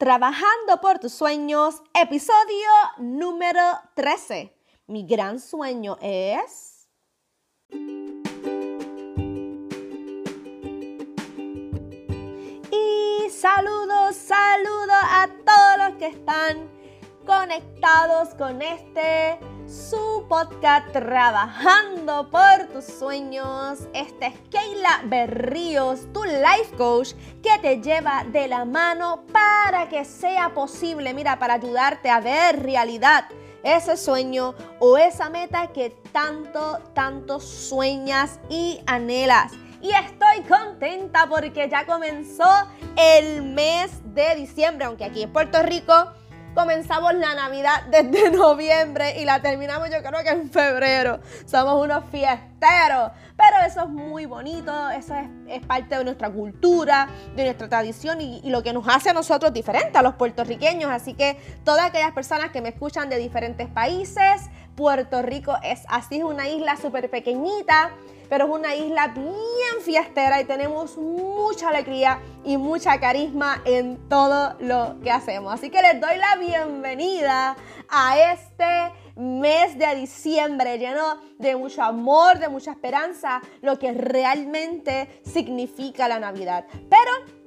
Trabajando por tus sueños, episodio número 13. Mi gran sueño es... Y saludos, saludos a todos los que están conectados con este su podcast Trabajando por tus sueños. Esta es Keila Berríos, tu life coach que te lleva de la mano para que sea posible, mira, para ayudarte a ver realidad ese sueño o esa meta que tanto, tanto sueñas y anhelas. Y estoy contenta porque ya comenzó el mes de diciembre, aunque aquí en Puerto Rico comenzamos la Navidad desde noviembre y la terminamos yo creo que en febrero. Somos unos fiesteros. Pero eso es muy bonito, eso es, parte de nuestra cultura, de nuestra tradición y, y, lo que nos hace a nosotros diferentes, a los puertorriqueños. Así que todas aquellas personas que me escuchan de diferentes países, Puerto Rico es así, es una isla súper pequeñita pero es una isla bien fiestera y tenemos mucha alegría y mucha carisma en todo lo que hacemos. Así que les doy la bienvenida a este mes de diciembre lleno de mucho amor, de mucha esperanza, lo que realmente significa la Navidad. Pero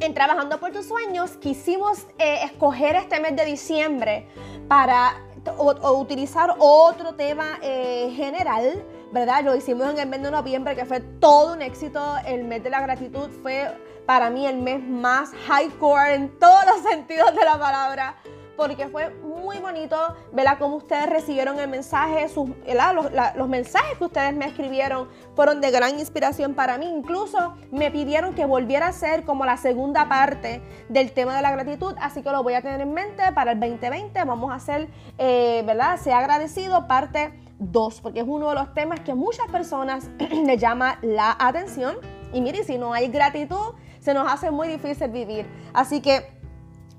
en Trabajando por tus sueños quisimos eh, escoger este mes de diciembre para utilizar otro tema eh, general ¿verdad? Lo hicimos en el mes de noviembre, que fue todo un éxito. El mes de la gratitud fue para mí el mes más hardcore en todos los sentidos de la palabra, porque fue muy bonito, ¿verdad? Cómo ustedes recibieron el mensaje, sus, los, los, mensajes que ustedes me escribieron fueron de gran inspiración para mí. Incluso me pidieron que volviera a ser como la segunda parte del tema de la gratitud, así que lo voy a tener en mente para el 2020. Vamos a hacer, eh, ¿verdad? Sea agradecido, parte 2, porque es uno de los temas que muchas personas le llama la atención. Y mire, si no hay gratitud, se nos hace muy difícil vivir. Así que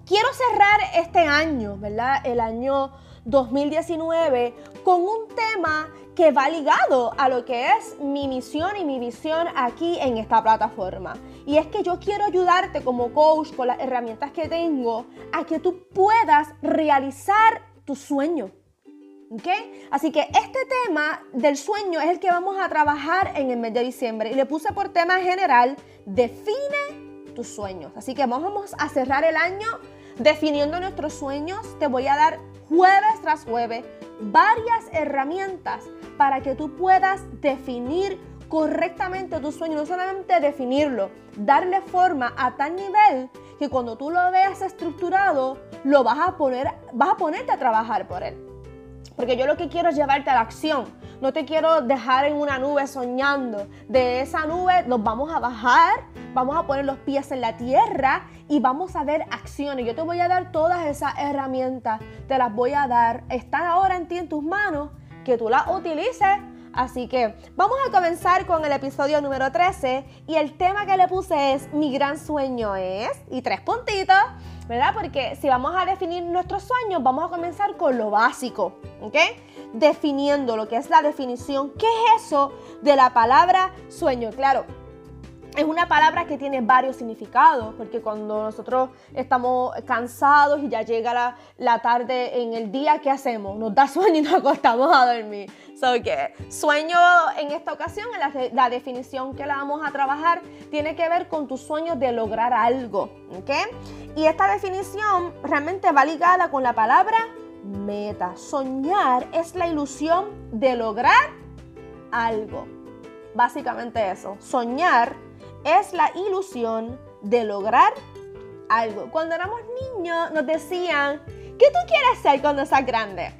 quiero cerrar este año, ¿verdad? El año 2019 con un tema que va ligado a lo que es mi misión y mi visión aquí en esta plataforma. Y es que yo quiero ayudarte como coach con las herramientas que tengo a que tú puedas realizar tu sueño. Así que este tema del sueño es el que vamos a trabajar en el mes de diciembre. Y le puse por tema general, define tus sueños. Así que vamos a cerrar el año definiendo nuestros sueños. Te voy a dar jueves tras jueves varias herramientas para que tú puedas definir correctamente tu sueño, no solamente definirlo, darle forma a tal nivel que cuando tú lo veas estructurado, lo vas a poner, vas a ponerte a trabajar por él. Porque yo lo que quiero es llevarte a la acción. No te quiero dejar en una nube soñando. De esa nube nos vamos a bajar, vamos a poner los pies en la tierra y vamos a ver acciones. Yo te voy a dar todas esas herramientas. Te las voy a dar. Están ahora en ti, en tus manos, que tú las utilices. Así que vamos a comenzar con el episodio número 13 y el tema que le puse es mi gran sueñño es, y tres puntitos, ¿verdad? Porque si vamos a definir nuestros sueños, vamos a comenzar con lo básico, ¿ok? Definiendo lo que es la definición. ¿Qué es eso de la palabra sueño? Claro, es una palabra que tiene varios significados, porque cuando nosotros estamos cansados y ya llega la, tarde en el día, ¿qué hacemos? Nos da sueño y nos acostamos a dormir. So sueño en esta ocasión, la, la, definición que la vamos a trabajar, tiene que ver con tus sueños de lograr algo. ¿ok? Y esta definición realmente va ligada con la palabra meta. Soñar es la ilusión de lograr algo. Básicamente eso. Soñar es la ilusión de lograr algo. Cuando éramos niños nos decían, ¿qué tú quieres ser cuando seas grande?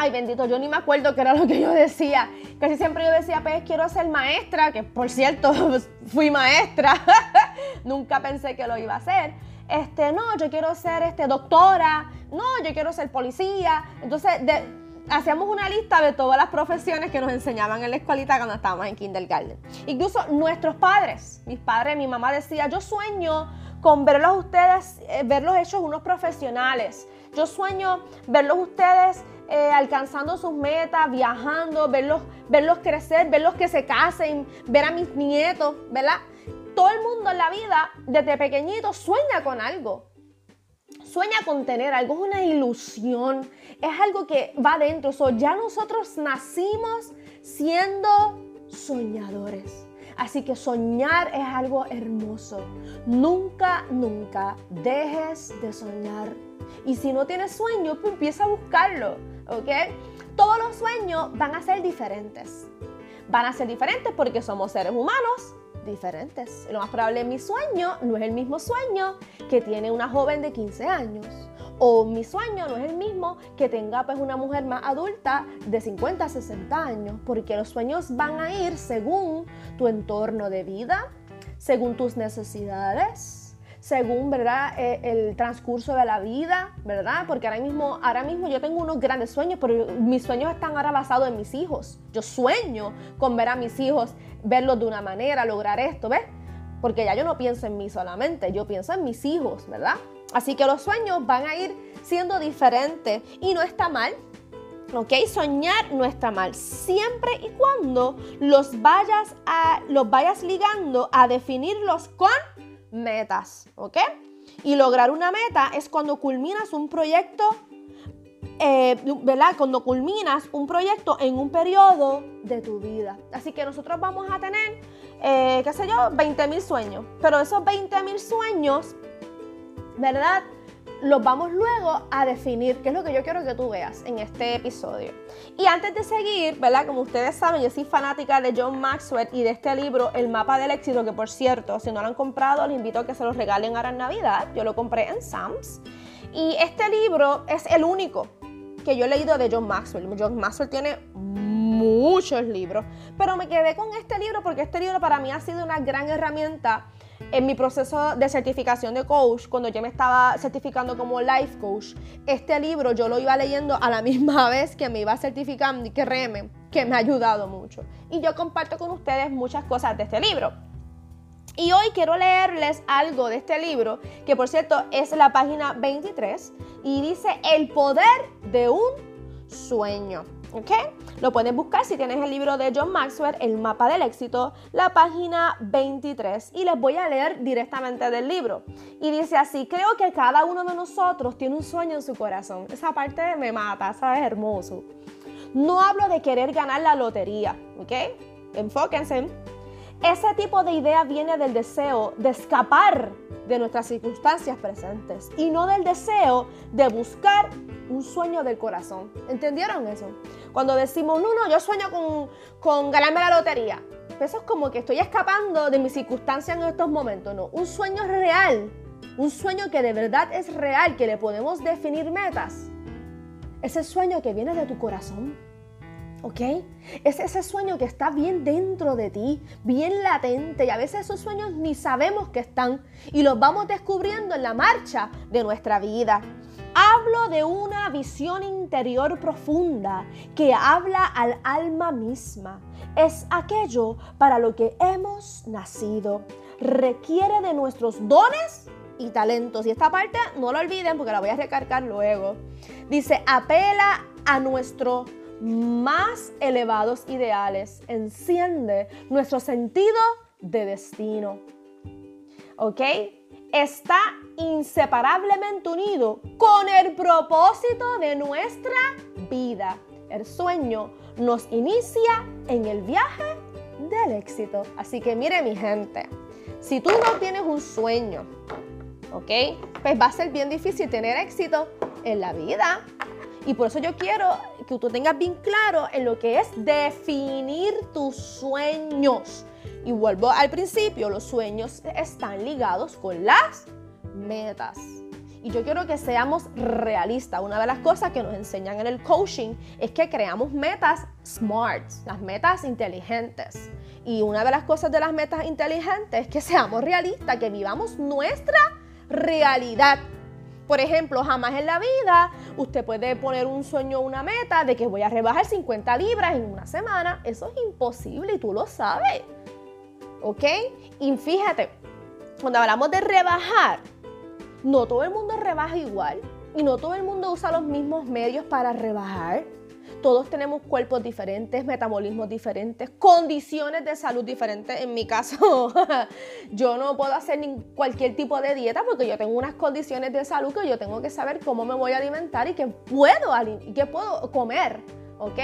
Ay, bendito, yo ni me acuerdo qué era lo que yo decía. Casi siempre yo decía, pues quiero ser maestra, que por cierto fui maestra. Nunca pensé que lo iba a hacer. Este, no, yo quiero ser este, doctora. No, yo quiero ser policía. Entonces, de, hacíamos una lista de todas las profesiones que nos enseñaban en la escuelita cuando estábamos en kindergarten. Incluso nuestros padres, mis padres, mi mamá decía, yo sueño con verlos ustedes, eh, verlos hechos unos profesionales. Yo sueño verlos ustedes eh, alcanzando sus metas, viajando, verlos, verlos crecer, verlos que se casen, ver a mis nietos, ¿verdad? Todo el mundo en la vida, desde pequeñito, sueña con algo. Sueña con tener algo, es una ilusión, es algo que va dentro. ya nosotros nacimos siendo soñadores. Así que soñar es algo hermoso. Nunca, nunca dejes de soñar. Y si no tienes sueño, pues empieza a buscarlo, ¿ok? Todos los sueños van a ser diferentes. Van a ser diferentes porque somos seres humanos diferentes. Lo más probable, mi sueño no es el mismo sueño que tiene una joven de 15 años. O mi sueño no es el mismo que tenga pues una mujer más adulta de 50 a 60 años, porque los sueños van a ir según tu entorno de vida, según tus necesidades, según, ¿verdad? Eh, el transcurso de la vida, ¿verdad? Porque ahora mismo, ahora mismo yo tengo unos grandes sueños, pero mis sueños están ahora basados en mis hijos. Yo sueño con ver a mis hijos, verlos de una manera, lograr esto, ¿ves? Porque ya yo no pienso en mí solamente, yo pienso en mis hijos, ¿verdad? Así que los sueños van a ir siendo diferentes y no está mal. ¿Ok? Soñar no está mal, siempre y cuando los vayas, a, los vayas ligando a definirlos con metas, ¿ok? Y lograr una meta es cuando culminas un proyecto, eh, ¿verdad? Cuando culminas un proyecto en un periodo de tu vida. Así que nosotros vamos a tener, eh, qué sé yo, 20 mil sueños. Pero esos 20 mil sueños ¿verdad? Los vamos luego a definir, qué es lo que yo quiero que tú veas en este episodio. Y antes de seguir, ¿verdad? Como ustedes saben, yo soy fanática de John Maxwell y de este libro, El mapa del éxito, que por cierto, si no lo han comprado, les invito a que se los regalen ahora en Navidad. Yo lo compré en Sam's. Y este libro es el único que yo he leído de John Maxwell. John Maxwell tiene muchos libros, pero me quedé con este libro porque este libro para mí ha sido una gran herramienta en mi proceso de certificación de coach, cuando yo me estaba certificando como life coach, este libro yo lo iba leyendo a la misma vez que me iba certificando y que créeme, que me ha ayudado mucho. Y yo comparto con ustedes muchas cosas de este libro. Y hoy quiero leerles algo de este libro, que por cierto es la página 23, y dice El poder de un sueño. ¿Ok? Lo pueden buscar si tienes el libro de John Maxwell, El mapa del éxito, la página 23. Y les voy a leer directamente del libro. Y dice así, creo que cada uno de nosotros tiene un sueño en su corazón. Esa parte me mata, ¿sabes? Hermoso. No hablo de querer ganar la lotería, ¿ok? Enfóquense. Ese tipo de idea viene del deseo de escapar de nuestras circunstancias presentes y no del deseo de buscar un sueño del corazón. ¿Entendieron eso? Cuando decimos, no, no, yo sueño con, con ganarme la lotería. Eso es como que estoy escapando de mis circunstancias en estos momentos. No, un sueño real. Un sueño que de verdad es real, que le podemos definir metas. Ese sueño que viene de tu corazón. ¿Ok? Es ese sueño que está bien dentro de ti, bien latente y a veces esos sueños ni sabemos que están y los vamos descubriendo en la marcha de nuestra vida. Hablo de una visión interior profunda que habla al alma misma. Es aquello para lo que hemos nacido. Requiere de nuestros dones y talentos. Y esta parte no lo olviden porque la voy a recargar luego. Dice, apela a nuestro más elevados ideales. Enciende nuestro sentido de destino. ¿Ok? Está inseparablemente unido con el propósito de nuestra vida. El sueño nos inicia en el viaje del éxito. Así que mire mi gente, si tú no tienes un sueño, ¿ok? Pues va a ser bien difícil tener éxito en la vida. Y por eso yo quiero que tú tengas bien claro en lo que es definir tus sueños. Y vuelvo al principio, los sueños están ligados con las metas. Y yo quiero que seamos realistas. Una de las cosas que nos enseñan en el coaching es que creamos metas smart, las metas inteligentes. Y una de las cosas de las metas inteligentes es que seamos realistas, que vivamos nuestra realidad. Por ejemplo, jamás en la vida usted puede poner un sueño, una meta de que voy a rebajar 50 libras en una semana. Eso es imposible y tú lo sabes. ¿Ok? Y fíjate, cuando hablamos de rebajar, no todo el mundo rebaja igual y no todo el mundo usa los mismos medios para rebajar. Todos tenemos cuerpos diferentes, metabolismos diferentes, condiciones de salud diferentes. En mi caso, yo no puedo hacer cualquier tipo de dieta porque yo tengo unas condiciones de salud que yo tengo que saber cómo me voy a alimentar y qué puedo, qué puedo comer. ¿Ok?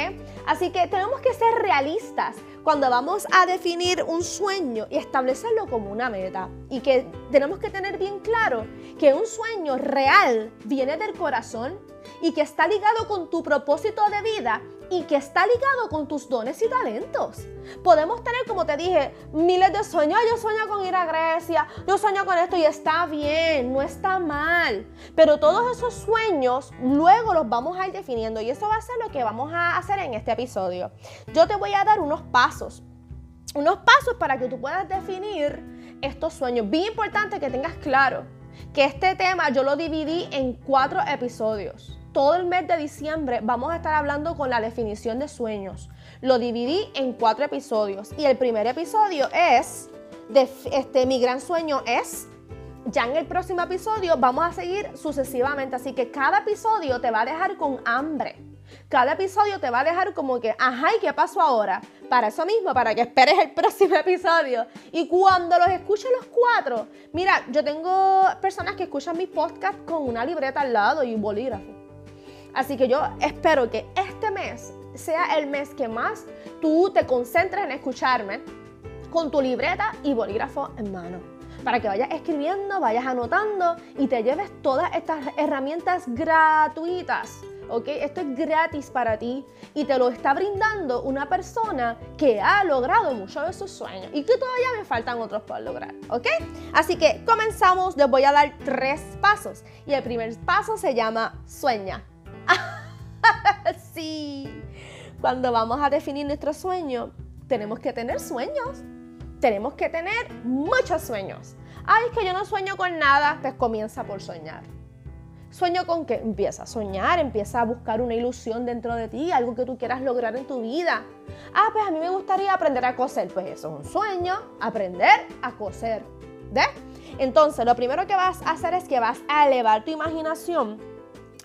Así que tenemos que ser realistas cuando vamos a definir un sueño y establecerlo como una meta. Y que tenemos que tener bien claro que un sueño real viene del corazón y que está ligado con tu propósito de vida y que está ligado con tus dones y talentos. Podemos tener, como te dije, miles de sueños. Yo sueño con ir a Grecia, yo sueño con esto y está bien, no está mal. Pero todos esos sueños luego los vamos a ir definiendo y eso va a ser lo que vamos a hacer en este episodio. Yo te voy a dar unos pasos, unos pasos para que tú puedas definir estos sueños. Bien importante que tengas claro que este tema yo lo dividí en cuatro episodios todo el mes de diciembre vamos a estar hablando con la definición de sueños. Lo dividí en cuatro episodios y el primer episodio es, este, mi gran sueño es, ya en el próximo episodio vamos a seguir sucesivamente, así que cada episodio te va a dejar con hambre. Cada episodio te va a dejar como que, ajá, ¿y qué pasó ahora? Para eso mismo, para que esperes el próximo episodio. Y cuando los escuches los cuatro, mira, yo tengo personas que escuchan mis podcasts con una libreta al lado y un bolígrafo. Así que yo espero que este mes sea el mes que más tú te concentres en escucharme con tu libreta y bolígrafo en mano. Para que vayas escribiendo, vayas anotando y te lleves todas estas herramientas gratuitas. ¿ok? Esto es gratis para ti y te lo está brindando una persona que ha logrado muchos de sus sueños y que todavía me faltan otros por lograr, ¿ok? Así que comenzamos, les voy a dar tres pasos y el primer paso se llama sueña. sí, cuando vamos a definir nuestro sueño, tenemos que tener sueños. Tenemos que tener muchos sueños. Ay, es que yo no sueño con nada, pues comienza por soñar. Sueño con que empieza a soñar, empieza a buscar una ilusión dentro de ti, algo que tú quieras lograr en tu vida. Ah, pues a mí me gustaría aprender a coser. Pues eso es un sueño, aprender a coser. ¿Ves? Entonces, lo primero que vas a hacer es que vas a elevar tu imaginación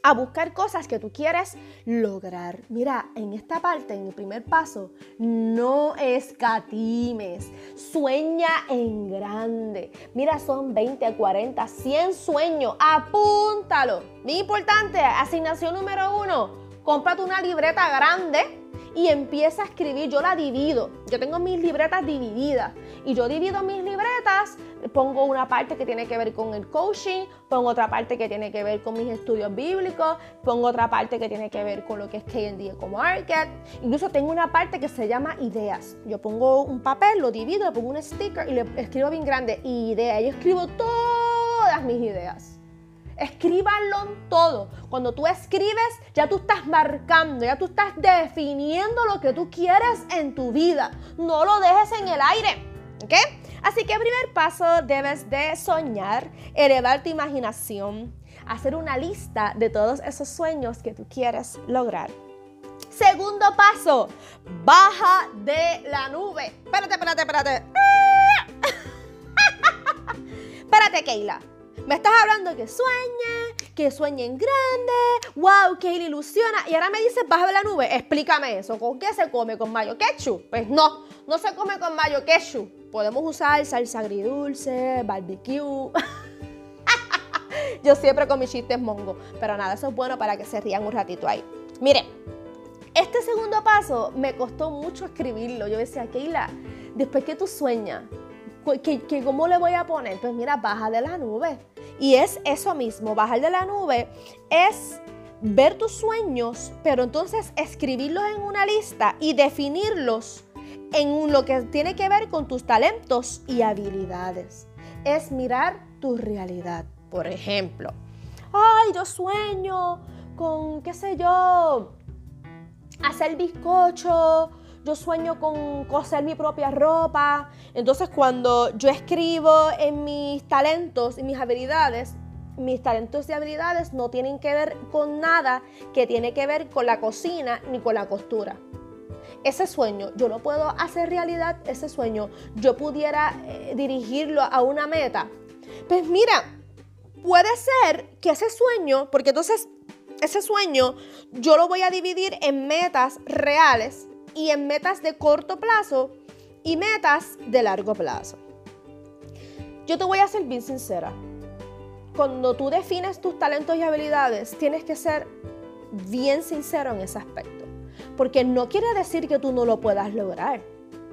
a buscar cosas que tú quieres lograr. Mira, en esta parte, en el primer paso, no escatimes, sueña en grande. Mira, son 20, 40, 100 sueños, apúntalo. Muy importante, asignación número uno, cómprate una libreta grande y empieza a escribir. Yo la divido. Yo tengo mis libretas divididas y yo divido mis libretas. Pongo una parte que tiene que ver con el coaching, pongo otra parte que tiene que ver con mis estudios bíblicos, pongo otra parte que tiene que ver con lo que es KD como Market. Incluso tengo una parte que se llama ideas. Yo pongo un papel, lo divido, le pongo un sticker y le escribo bien grande idea. Yo escribo todas mis ideas. Escríbanlo todo. Cuando tú escribes, ya tú estás marcando, ya tú estás definiendo lo que tú quieres en tu vida. No lo dejes en el aire. ¿Ok? Así que primer paso debes de soñar, elevar tu imaginación, hacer una lista de todos esos sueños que tú quieres lograr. Segundo paso, baja de la nube. Espérate, espérate, espérate. espérate, Keila. Me estás hablando que sueñe, que sueñe en grande, wow, que ilusiona. Y ahora me dices, baja de la nube. Explícame eso. ¿Con qué se come? ¿Con mayo ketchup? Pues no, no se come con mayo ketchup. Podemos usar salsa agridulce, barbecue. Yo siempre con mis chistes mongo. Pero nada, eso es bueno para que se rían un ratito ahí. Mire, este segundo paso me costó mucho escribirlo. Yo decía, Keila, después que tú sueñas, ¿Que, ¿Cómo le voy a poner? Pues mira, baja de la nube. Y es eso mismo, bajar de la nube es ver tus sueños, pero entonces escribirlos en una lista y definirlos en lo que tiene que ver con tus talentos y habilidades. Es mirar tu realidad. Por ejemplo, ay, yo sueño con, qué sé yo, hacer bizcocho yo sueño con coser mi propia ropa. Entonces cuando yo escribo en mis talentos y mis habilidades, mis talentos y habilidades no tienen que ver con nada que tiene que ver con la cocina ni con la costura. Ese sueño yo lo puedo hacer realidad, ese sueño yo pudiera eh, dirigirlo a una meta. Pues mira, puede ser que ese sueño, porque entonces ese sueño yo lo voy a dividir en metas reales y en metas de corto plazo y metas de largo plazo. Yo te voy a ser bien sincera. Cuando tú defines tus talentos y habilidades, tienes que ser bien sincero en ese aspecto. Porque no quiere decir que tú no lo puedas lograr.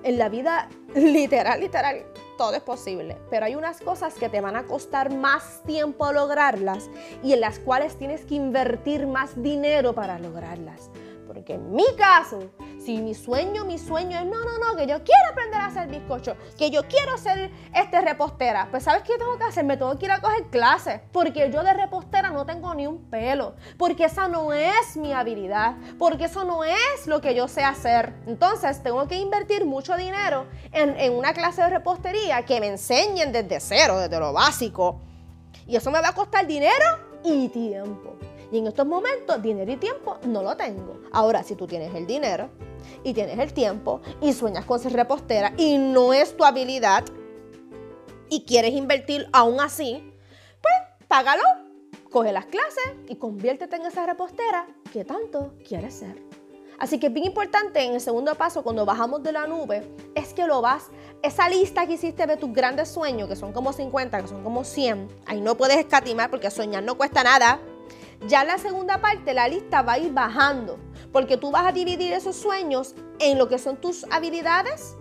En la vida, literal, literal, todo es posible. Pero hay unas cosas que te van a costar más tiempo lograrlas y en las cuales tienes que invertir más dinero para lograrlas. Porque en mi caso, si mi sueño, mi sueño es, no, no, no, que yo quiero aprender a hacer bizcocho, que yo quiero ser este repostera, pues ¿sabes qué tengo que hacer? Me tengo que ir a coger clases, porque yo de repostera no tengo ni un pelo, porque esa no es mi habilidad, porque eso no es lo que yo sé hacer. Entonces tengo que invertir mucho dinero en, en una clase de repostería que me enseñen desde cero, desde lo básico. Y eso me va a costar dinero y tiempo. Y en estos momentos, dinero y tiempo no lo tengo. Ahora, si tú tienes el dinero y tienes el tiempo y sueñas con ser repostera y no es tu habilidad y quieres invertir aún así, pues págalo, coge las clases y conviértete en esa repostera que tanto quieres ser. Así que es bien importante en el segundo paso, cuando bajamos de la nube, es que lo vas, esa lista que hiciste de tus grandes sueños, que son como 50, que son como 100, ahí no puedes escatimar porque soñar no cuesta nada. Ya la segunda parte la lista va a ir bajando, porque tú vas a dividir esos sueños en lo que son tus habilidades,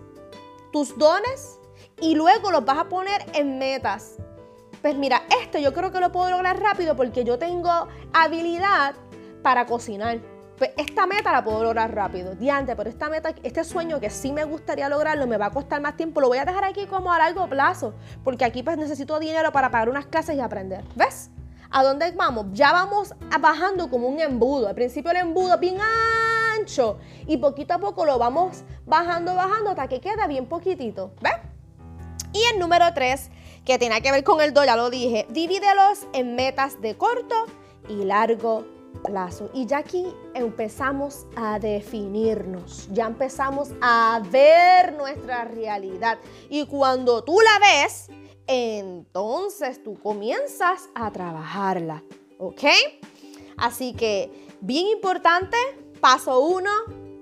tus dones, y luego los vas a poner en metas. Pues mira, esto yo creo que lo puedo lograr rápido porque yo tengo habilidad para cocinar. Pues esta meta la puedo lograr rápido. Diante, pero esta meta, este sueño que sí me gustaría lograrlo, me va a costar más tiempo. Lo voy a dejar aquí como a largo plazo. Porque aquí pues necesito dinero para pagar unas clases y aprender. ¿Ves? ¿A dónde vamos? Ya vamos bajando como un embudo. Al principio el embudo es bien ancho y poquito a poco lo vamos bajando, bajando hasta que queda bien poquitito. ¿Ves? Y el número 3, que tiene que ver con el 2, ya lo dije, divídelos en metas de corto y largo plazo. Y ya aquí empezamos a definirnos, ya empezamos a ver nuestra realidad. Y cuando tú la ves, entonces tú comienzas a trabajarla, ¿ok? Así que, bien importante, paso uno,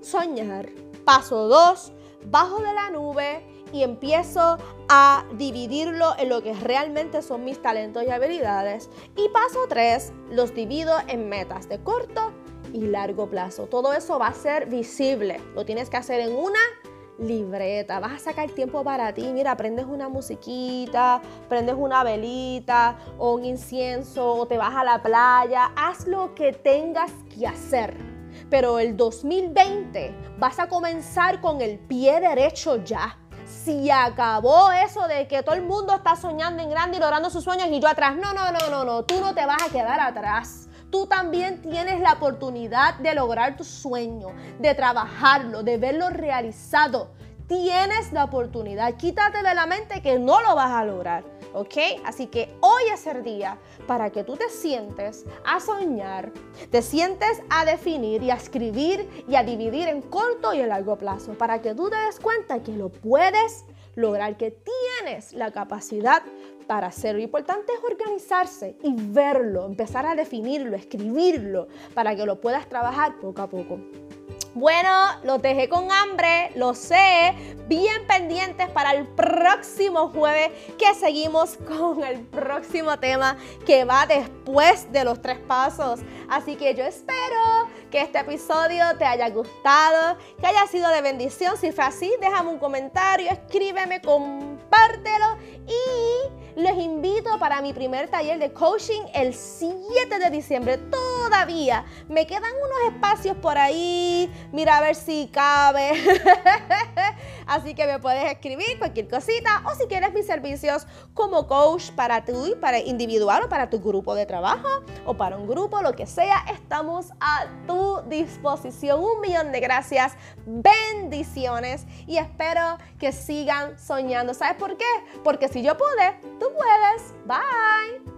soñar. Paso dos, bajo de la nube y empiezo a dividirlo en lo que realmente son mis talentos y habilidades. Y paso tres, los divido en metas de corto y largo plazo. Todo eso va a ser visible. Lo tienes que hacer en una libreta, vas a sacar tiempo para ti, mira, prendes una musiquita, prendes una velita o un incienso o te vas a la playa, haz lo que tengas que hacer. Pero el 2020 vas a comenzar con el pie derecho ya. Si acabó eso de que todo el mundo está soñando en grande y logrando sus sueños y yo atrás, no, no, no, no, no, tú no te vas a quedar atrás tú también tienes la oportunidad de lograr tu sueño, de trabajarlo, de verlo realizado. Tienes la oportunidad. Quítate de la mente que no lo vas a lograr. ¿Ok? Así que hoy es el día para que tú te sientes a soñar, te sientes a definir y a escribir y a dividir en corto y en largo plazo, para que tú te des cuenta que lo puedes lograr, que tienes la capacidad para hacerlo. Lo importante es organizarse y verlo, empezar a definirlo, escribirlo, para que lo puedas trabajar poco a poco. Bueno, los dejé con hambre, lo sé. Bien pendientes para el próximo jueves que seguimos con el próximo tema que va después de los tres pasos. Así que yo espero que este episodio te haya gustado, que haya sido de bendición. Si fue así, déjame un comentario, escríbeme, compártelo y para mi primer taller de coaching el 7 de diciembre. Todavía me quedan unos espacios por ahí. Mira a ver si cabe. Así que me puedes escribir cualquier cosita o si quieres mis servicios como coach para ti, para individual o para tu grupo de trabajo o para un grupo, lo que sea, estamos a tu disposición. Un millón de gracias, bendiciones y espero que sigan soñando. ¿Sabes por qué? Porque si yo pude, tú puedes. Bye.